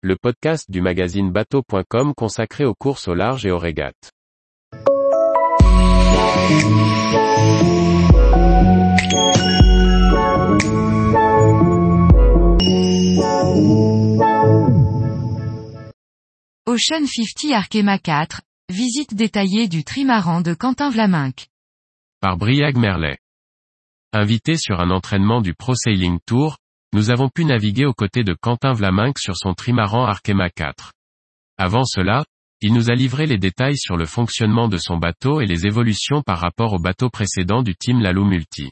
le podcast du magazine bateau.com consacré aux courses au large et aux régates. Ocean 50 Arkema 4, visite détaillée du trimaran de Quentin Vlaminck. Par Briag Merlet. Invité sur un entraînement du Pro Sailing Tour, nous avons pu naviguer aux côtés de Quentin Vlaminck sur son trimaran Arkema 4. Avant cela, il nous a livré les détails sur le fonctionnement de son bateau et les évolutions par rapport au bateau précédent du team Lalo Multi.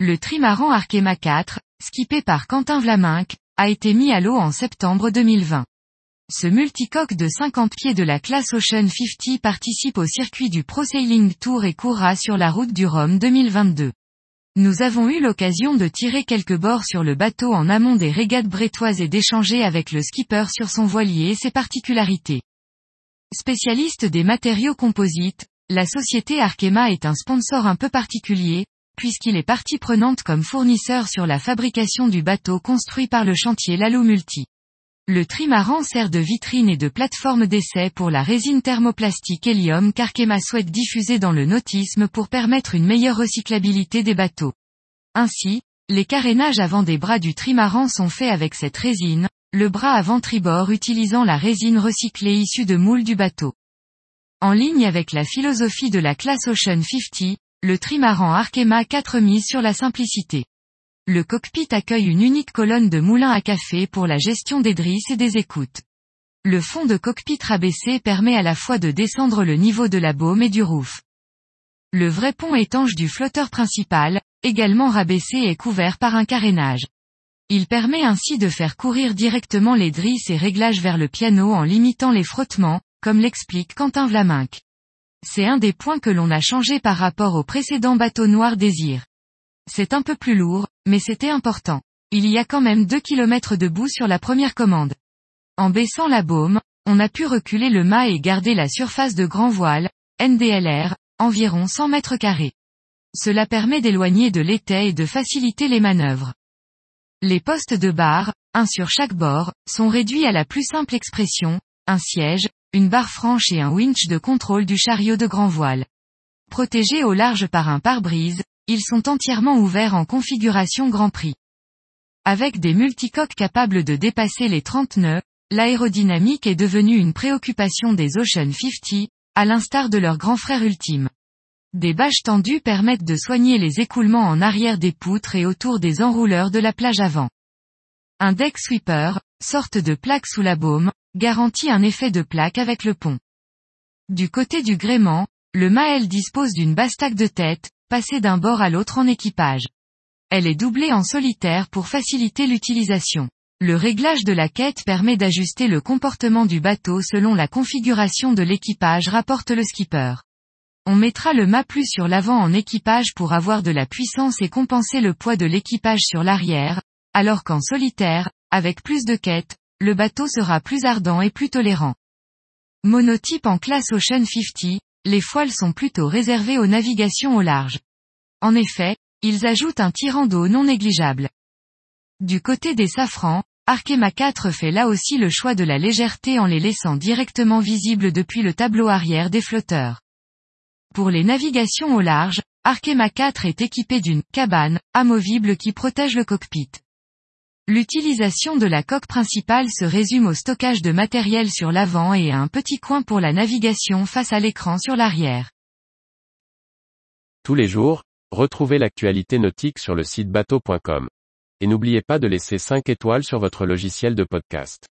Le trimaran Arkema 4, skippé par Quentin Vlaminck, a été mis à l'eau en septembre 2020. Ce multicoque de 50 pieds de la classe Ocean 50 participe au circuit du Pro Sailing Tour et courra sur la route du Rhum 2022. Nous avons eu l'occasion de tirer quelques bords sur le bateau en amont des régates brétoises et d'échanger avec le skipper sur son voilier et ses particularités. Spécialiste des matériaux composites, la société Arkema est un sponsor un peu particulier, puisqu'il est partie prenante comme fournisseur sur la fabrication du bateau construit par le chantier Lalo Multi. Le trimaran sert de vitrine et de plateforme d'essai pour la résine thermoplastique hélium qu'Arkema souhaite diffuser dans le nautisme pour permettre une meilleure recyclabilité des bateaux. Ainsi, les carénages avant des bras du trimaran sont faits avec cette résine, le bras avant tribord utilisant la résine recyclée issue de moules du bateau. En ligne avec la philosophie de la classe Ocean 50, le trimaran Arkema 4 mise sur la simplicité. Le cockpit accueille une unique colonne de moulin à café pour la gestion des drisses et des écoutes. Le fond de cockpit rabaissé permet à la fois de descendre le niveau de la baume et du roof. Le vrai pont étanche du flotteur principal, également rabaissé est couvert par un carénage. Il permet ainsi de faire courir directement les drisses et réglages vers le piano en limitant les frottements, comme l'explique Quentin Vlaminck. C'est un des points que l'on a changé par rapport au précédent bateau noir Désir. C'est un peu plus lourd, mais c'était important. Il y a quand même 2 km de bout sur la première commande. En baissant la baume, on a pu reculer le mât et garder la surface de grand voile, NDLR, environ 100 mètres carrés. Cela permet d'éloigner de l'étai et de faciliter les manœuvres. Les postes de barre, un sur chaque bord, sont réduits à la plus simple expression, un siège, une barre franche et un winch de contrôle du chariot de grand voile. Protégés au large par un pare-brise, ils sont entièrement ouverts en configuration Grand Prix. Avec des multicoques capables de dépasser les 30 nœuds, l'aérodynamique est devenue une préoccupation des Ocean 50, à l'instar de leur grand frère ultime. Des bâches tendues permettent de soigner les écoulements en arrière des poutres et autour des enrouleurs de la plage avant. Un deck sweeper, sorte de plaque sous la baume, garantit un effet de plaque avec le pont. Du côté du gréement, le Mael dispose d'une bastaque de tête, passer d'un bord à l'autre en équipage. Elle est doublée en solitaire pour faciliter l'utilisation. Le réglage de la quête permet d'ajuster le comportement du bateau selon la configuration de l'équipage rapporte le skipper. On mettra le mât plus sur l'avant en équipage pour avoir de la puissance et compenser le poids de l'équipage sur l'arrière, alors qu'en solitaire, avec plus de quête, le bateau sera plus ardent et plus tolérant. Monotype en classe Ocean 50, les foiles sont plutôt réservées aux navigations au large. En effet, ils ajoutent un tirant d'eau non négligeable. Du côté des safrans, Arkema 4 fait là aussi le choix de la légèreté en les laissant directement visibles depuis le tableau arrière des flotteurs. Pour les navigations au large, Arkema 4 est équipé d'une cabane amovible qui protège le cockpit. L'utilisation de la coque principale se résume au stockage de matériel sur l'avant et à un petit coin pour la navigation face à l'écran sur l'arrière. Tous les jours, retrouvez l'actualité nautique sur le site bateau.com. Et n'oubliez pas de laisser 5 étoiles sur votre logiciel de podcast.